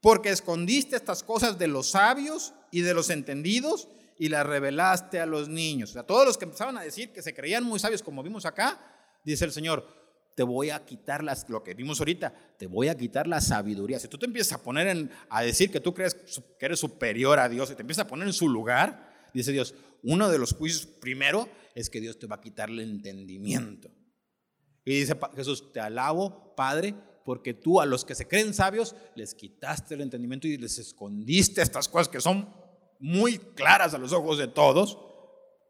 Porque escondiste estas cosas de los sabios y de los entendidos y las revelaste a los niños. O sea, todos los que empezaban a decir que se creían muy sabios, como vimos acá, dice el Señor, te voy a quitar las, lo que vimos ahorita, te voy a quitar la sabiduría. Si tú te empiezas a poner en, a decir que tú crees que eres superior a Dios y te empiezas a poner en su lugar, dice Dios, uno de los juicios primero es que Dios te va a quitar el entendimiento. Y dice Jesús, te alabo, Padre, porque tú a los que se creen sabios les quitaste el entendimiento y les escondiste estas cosas que son muy claras a los ojos de todos,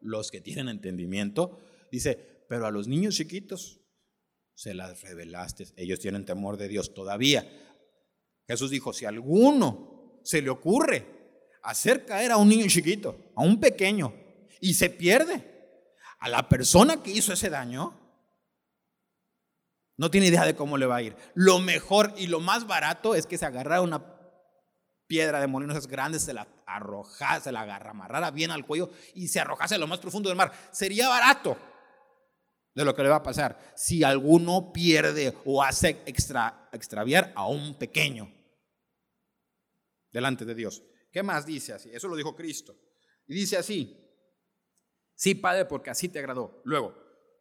los que tienen entendimiento. Dice, pero a los niños chiquitos se las revelaste. Ellos tienen temor de Dios todavía. Jesús dijo, si alguno se le ocurre hacer caer a un niño chiquito, a un pequeño, y se pierde, a la persona que hizo ese daño, no tiene idea de cómo le va a ir. Lo mejor y lo más barato es que se agarrara una piedra de molinos grandes, se la arrojase, se la agarra, amarrara bien al cuello y se arrojase a lo más profundo del mar. Sería barato de lo que le va a pasar si alguno pierde o hace extra, extraviar a un pequeño delante de Dios. ¿Qué más dice así? Eso lo dijo Cristo. Y dice así, sí, Padre, porque así te agradó. Luego,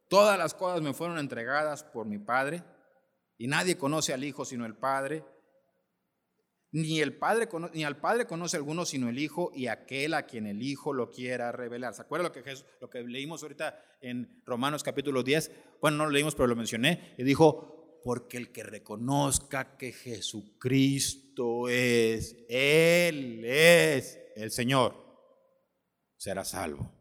todas las cosas me fueron entregadas por mi Padre, y nadie conoce al Hijo sino el Padre, ni, el padre, ni al Padre conoce alguno sino el Hijo y aquel a quien el Hijo lo quiera revelar. ¿Se acuerdan lo que, lo que leímos ahorita en Romanos capítulo 10? Bueno, no lo leímos, pero lo mencioné. Y dijo, porque el que reconozca que Jesucristo es, Él es el Señor, será salvo.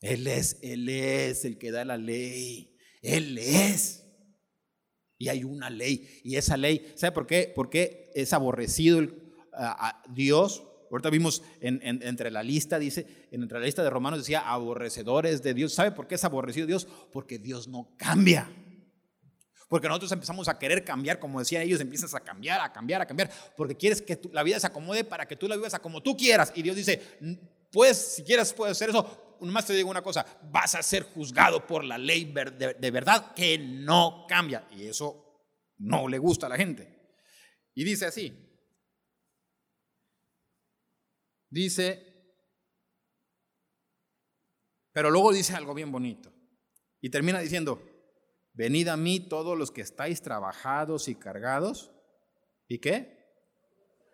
Él es, Él es el que da la ley. Él es. Y hay una ley. Y esa ley, ¿sabe por qué? Porque es aborrecido a, Dios. Ahorita vimos entre la lista, dice, entre la lista de Romanos decía aborrecedores de Dios. ¿Sabe por qué es aborrecido Dios? Porque Dios no cambia. Porque nosotros empezamos a querer cambiar, como decían ellos, empiezas a cambiar, a cambiar, a cambiar, porque quieres que la vida se acomode para que tú la vivas a como tú quieras. Y Dios dice, pues si quieres puedes hacer eso, más te digo una cosa, vas a ser juzgado por la ley de, verdad que no cambia. Y eso no le gusta a la gente. Y dice así. Dice, pero luego dice algo bien bonito. Y termina diciendo, venid a mí todos los que estáis trabajados y cargados. ¿Y qué?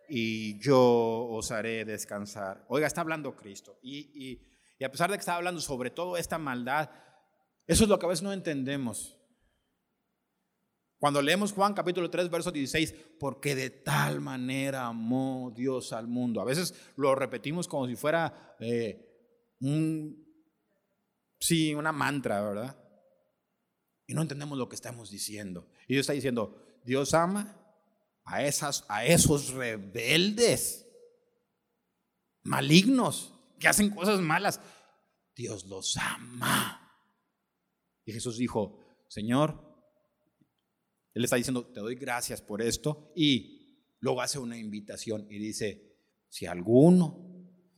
Y yo os haré descansar. Oiga, está hablando Cristo. y y a pesar de que estaba hablando sobre todo esta maldad, eso es lo que a veces no entendemos. Cuando leemos Juan capítulo 3, verso 16, porque de tal manera amó Dios al mundo. A veces lo repetimos como si fuera eh, un, sí, una mantra, ¿verdad? Y no entendemos lo que estamos diciendo. Y Dios está diciendo, Dios ama a, esas, a esos rebeldes, malignos, que hacen cosas malas, Dios los ama. Y Jesús dijo, Señor, Él está diciendo, te doy gracias por esto. Y luego hace una invitación y dice, si alguno,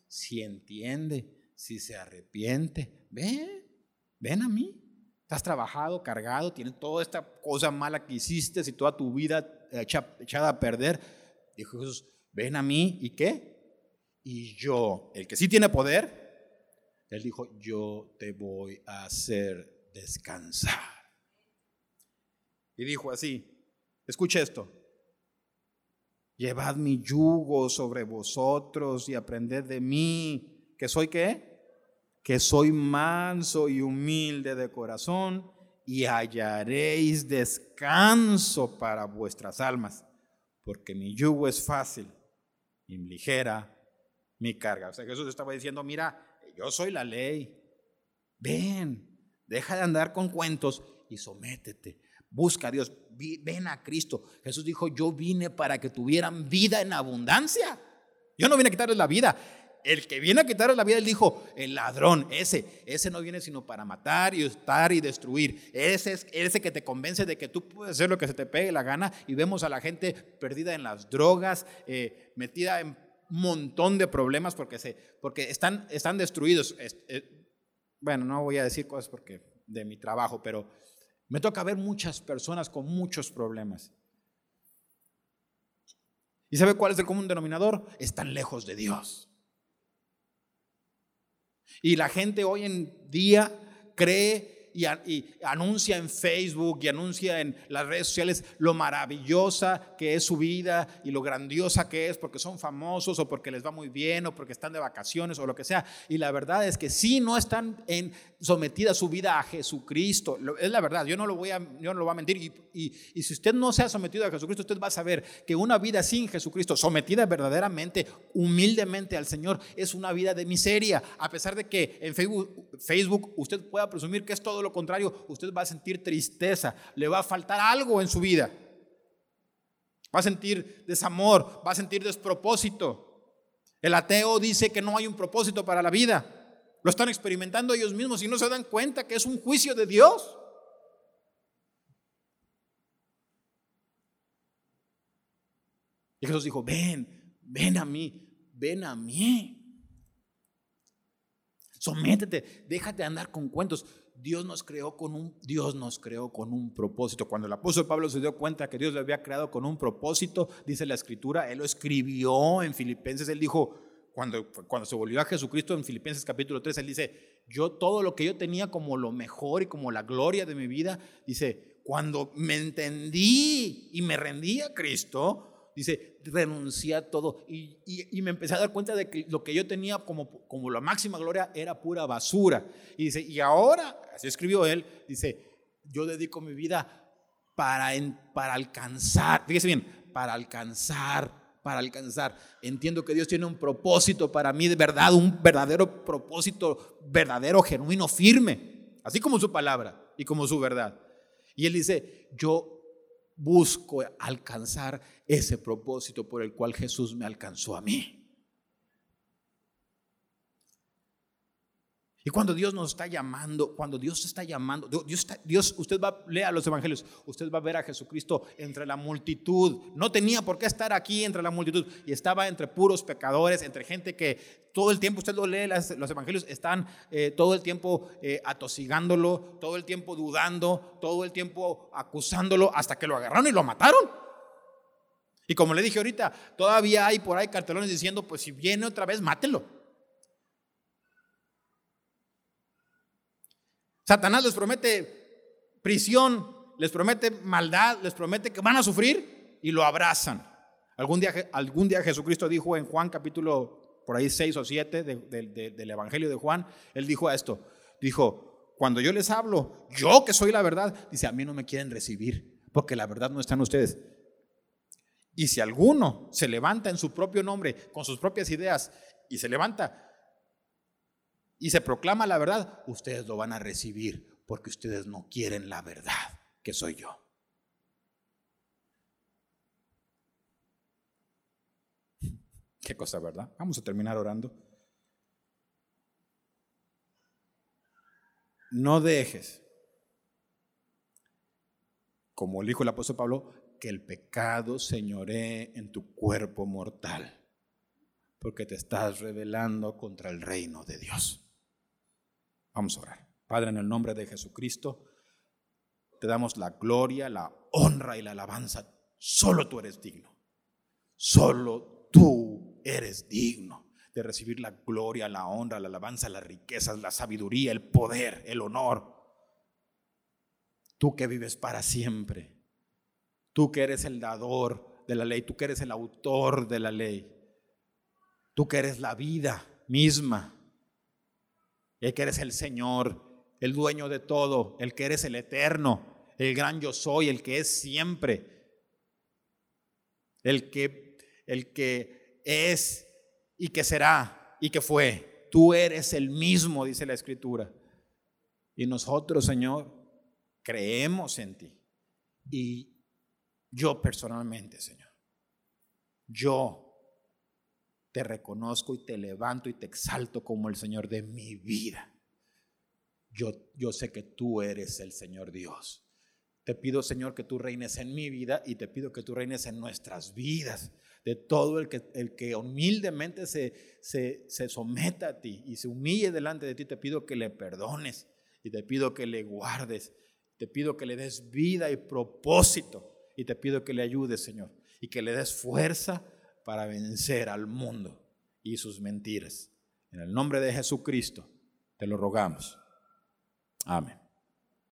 si entiende, si se arrepiente, ven, ven a mí. Estás trabajado, cargado, tienes toda esta cosa mala que hiciste y toda tu vida echada a perder. Dijo Jesús, ven a mí y qué? Y yo, el que sí tiene poder, él dijo, yo te voy a hacer descansar. Y dijo así, escuche esto, llevad mi yugo sobre vosotros y aprended de mí, que soy qué? Que soy manso y humilde de corazón y hallaréis descanso para vuestras almas, porque mi yugo es fácil y ligera mi carga. O sea, Jesús estaba diciendo, mira, yo soy la ley. Ven, deja de andar con cuentos y sométete. Busca a Dios, ven a Cristo. Jesús dijo, yo vine para que tuvieran vida en abundancia. Yo no vine a quitarles la vida. El que viene a quitarles la vida, él dijo, el ladrón, ese, ese no viene sino para matar y estar y destruir. Ese es ese que te convence de que tú puedes hacer lo que se te pegue la gana y vemos a la gente perdida en las drogas, eh, metida en montón de problemas porque, se, porque están, están destruidos. Eh, bueno, no voy a decir cosas porque de mi trabajo, pero me toca ver muchas personas con muchos problemas. ¿Y sabe cuál es el común denominador? Están lejos de Dios. Y la gente hoy en día cree y, anuncia en Facebook y anuncia en las redes sociales lo maravillosa que es su vida y lo grandiosa que es porque son famosos o porque les va muy bien o porque están de vacaciones o lo que sea. Y la verdad es que si no están en, sometida su vida a Jesucristo. Es la verdad, yo no lo voy a, yo no lo voy a mentir. Y, y, si usted no se ha sometido a Jesucristo, usted va a saber que una vida sin Jesucristo, sometida verdaderamente, humildemente al Señor, es una vida de miseria. A pesar de que en Facebook, Facebook usted pueda presumir que es todo lo contrario, usted va a sentir tristeza, le va a faltar algo en su vida. Va a sentir desamor, va a sentir despropósito. El ateo dice que no hay un propósito para la vida. Lo están experimentando ellos mismos y no se dan cuenta que es un juicio de Dios. Y Jesús dijo, ven, ven a mí, ven a mí. Sométete, déjate andar con cuentos. Dios nos creó con un Dios nos creó con un propósito. Cuando el apóstol Pablo se dio cuenta que Dios le había creado con un propósito, dice la escritura, él lo escribió en Filipenses, él dijo, cuando, cuando se volvió a Jesucristo en Filipenses capítulo 3, él dice, yo todo lo que yo tenía como lo mejor y como la gloria de mi vida, dice, cuando me entendí y me rendí a Cristo, dice, renuncié a todo y, y, me empecé a dar cuenta de que lo que yo tenía como, como la máxima gloria era pura basura. Y dice, y ahora, así escribió él, dice, yo dedico mi vida para, para alcanzar, fíjese bien, para alcanzar para alcanzar. Entiendo que Dios tiene un propósito para mí de verdad, un verdadero propósito, verdadero, genuino, firme, así como su palabra y como su verdad. Y Él dice, yo busco alcanzar ese propósito por el cual Jesús me alcanzó a mí. Y cuando Dios nos está llamando, cuando Dios está llamando, Dios, Dios, usted va a leer los evangelios, usted va a ver a Jesucristo entre la multitud. No tenía por qué estar aquí entre la multitud y estaba entre puros pecadores, entre gente que todo el tiempo, usted lo lee, los evangelios están eh, todo el tiempo eh, atosigándolo, todo el tiempo dudando, todo el tiempo acusándolo, hasta que lo agarraron y lo mataron. Y como le dije ahorita, todavía hay por ahí cartelones diciendo, pues si viene otra vez, mátelo. Satanás les promete prisión, les promete maldad, les promete que van a sufrir y lo abrazan. Algún día, algún día Jesucristo dijo en Juan capítulo por ahí 6 o 7 del Evangelio de Juan, él dijo esto, dijo, cuando yo les hablo, yo que soy la verdad, dice, a mí no me quieren recibir, porque la verdad no está en ustedes. Y si alguno se levanta en su propio nombre, con sus propias ideas, y se levanta y se proclama la verdad, ustedes lo van a recibir porque ustedes no quieren la verdad, que soy yo. Qué cosa, ¿verdad? Vamos a terminar orando. No dejes, como dijo el apóstol Pablo, que el pecado señoree en tu cuerpo mortal, porque te estás rebelando contra el reino de Dios. Vamos a orar. Padre, en el nombre de Jesucristo, te damos la gloria, la honra y la alabanza. Solo tú eres digno. Solo tú eres digno de recibir la gloria, la honra, la alabanza, las riquezas, la sabiduría, el poder, el honor. Tú que vives para siempre. Tú que eres el dador de la ley. Tú que eres el autor de la ley. Tú que eres la vida misma el que eres el Señor, el dueño de todo, el que eres el eterno, el gran yo soy, el que es siempre, el que, el que es y que será y que fue. Tú eres el mismo, dice la Escritura. Y nosotros, Señor, creemos en ti. Y yo personalmente, Señor, yo te reconozco y te levanto y te exalto como el Señor de mi vida. Yo, yo sé que tú eres el Señor Dios. Te pido, Señor, que tú reines en mi vida y te pido que tú reines en nuestras vidas. De todo el que, el que humildemente se, se, se someta a ti y se humille delante de ti, te pido que le perdones y te pido que le guardes. Te pido que le des vida y propósito y te pido que le ayudes, Señor, y que le des fuerza para vencer al mundo y sus mentiras. En el nombre de Jesucristo. Te lo rogamos. Amén.